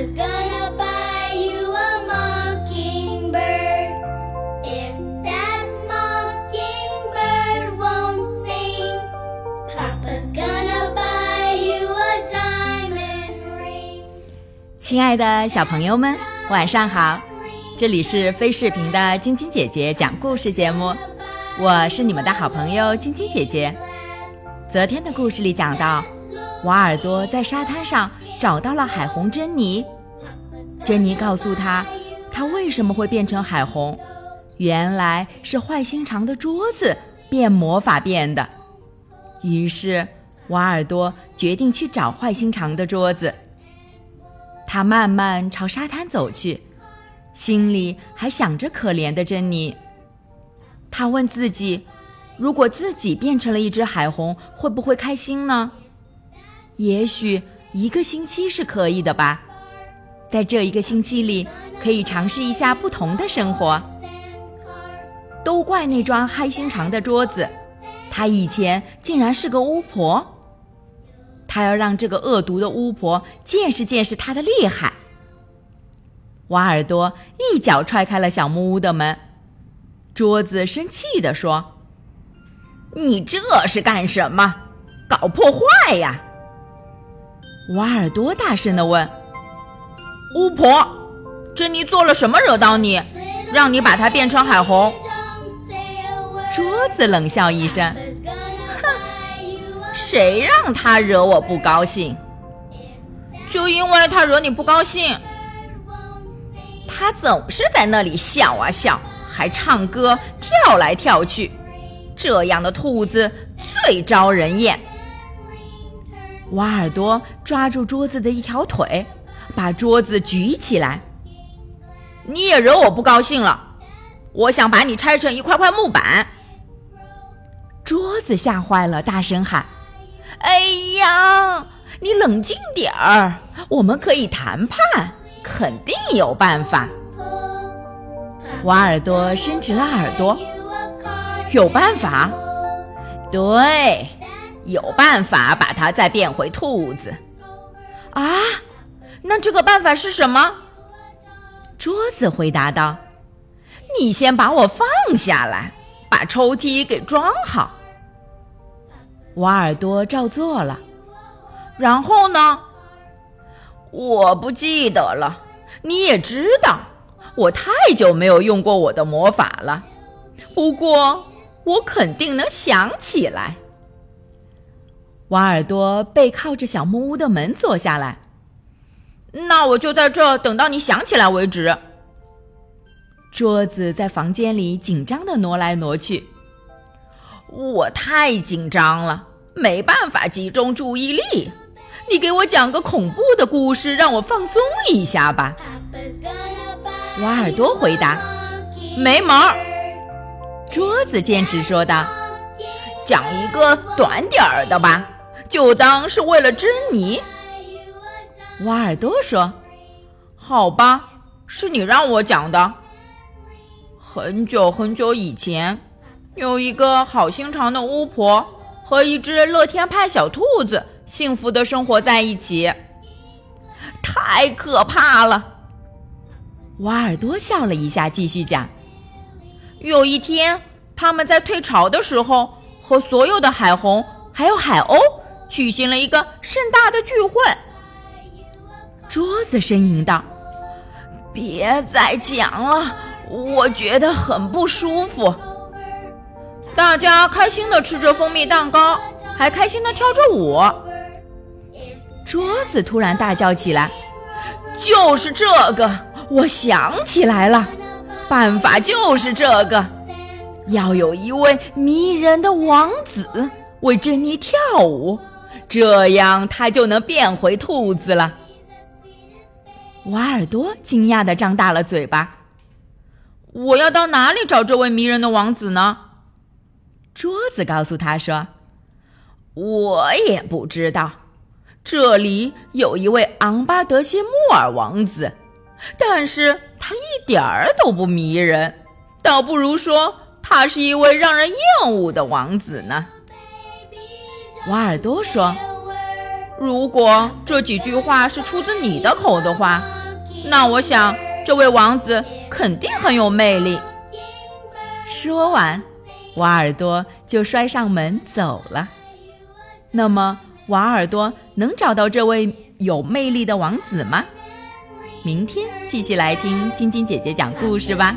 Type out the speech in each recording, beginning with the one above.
was gonna buy you a mockingbird. If that mockingbird won't sing, Papa's gonna buy you a diamond ring. 亲爱的小朋友们，晚上好！这里是非视频的晶晶姐姐讲故事节目，我是你们的好朋友晶晶姐姐。昨天的故事里讲到，瓦尔多在沙滩上找到了海红珍妮，珍妮告诉他，他为什么会变成海红，原来是坏心肠的桌子变魔法变的。于是，瓦尔多决定去找坏心肠的桌子。他慢慢朝沙滩走去，心里还想着可怜的珍妮。他问自己：如果自己变成了一只海虹，会不会开心呢？也许一个星期是可以的吧。在这一个星期里，可以尝试一下不同的生活。都怪那张嗨心肠的桌子，她以前竟然是个巫婆。他要让这个恶毒的巫婆见识见识他的厉害。瓦尔多一脚踹开了小木屋的门，桌子生气地说：“你这是干什么？搞破坏呀！”瓦尔多大声地问：“巫婆，珍妮做了什么惹到你，让你把她变成海虹？” 桌子冷笑一声。哼谁让她惹我不高兴？就因为她惹你不高兴。他总是在那里笑啊笑，还唱歌跳来跳去，这样的兔子最招人厌。瓦尔多抓住桌子的一条腿，把桌子举起来。你也惹我不高兴了，我想把你拆成一块块木板。桌子吓坏了，大声喊。哎呀，你冷静点儿，我们可以谈判，肯定有办法。瓦尔多伸直了耳朵，有办法？对，有办法把它再变回兔子。啊，那这个办法是什么？桌子回答道：“你先把我放下来，把抽屉给装好。”瓦尔多照做了，然后呢？我不记得了。你也知道，我太久没有用过我的魔法了。不过，我肯定能想起来。瓦尔多背靠着小木屋的门坐下来。那我就在这等到你想起来为止。桌子在房间里紧张的挪来挪去。我太紧张了，没办法集中注意力。你给我讲个恐怖的故事，让我放松一下吧。瓦尔多回答：“没门儿。”桌子坚持说道：“讲一个短点儿的吧，就当是为了珍妮。”瓦尔多说：“好吧，是你让我讲的。很久很久以前。”有一个好心肠的巫婆和一只乐天派小兔子，幸福的生活在一起。太可怕了！瓦尔多笑了一下，继续讲：有一天，他们在退潮的时候，和所有的海虹还有海鸥举行了一个盛大的聚会。桌子呻吟道：“别再讲了，我觉得很不舒服。”大家开心的吃着蜂蜜蛋糕，还开心的跳着舞。桌子突然大叫起来：“就是这个！我想起来了，办法就是这个，要有一位迷人的王子为珍妮跳舞，这样她就能变回兔子了。”瓦尔多惊讶的张大了嘴巴：“我要到哪里找这位迷人的王子呢？”桌子告诉他说：“我也不知道，这里有一位昂巴德谢穆尔王子，但是他一点儿都不迷人，倒不如说他是一位让人厌恶的王子呢。”瓦尔多说：“如果这几句话是出自你的口的话，那我想这位王子肯定很有魅力。”说完。瓦尔多就摔上门走了。那么，瓦尔多能找到这位有魅力的王子吗？明天继续来听晶晶姐姐讲故事吧。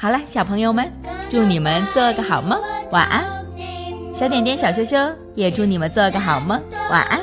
好了，小朋友们，祝你们做个好梦，晚安。小点点、小羞羞也祝你们做个好梦，晚安。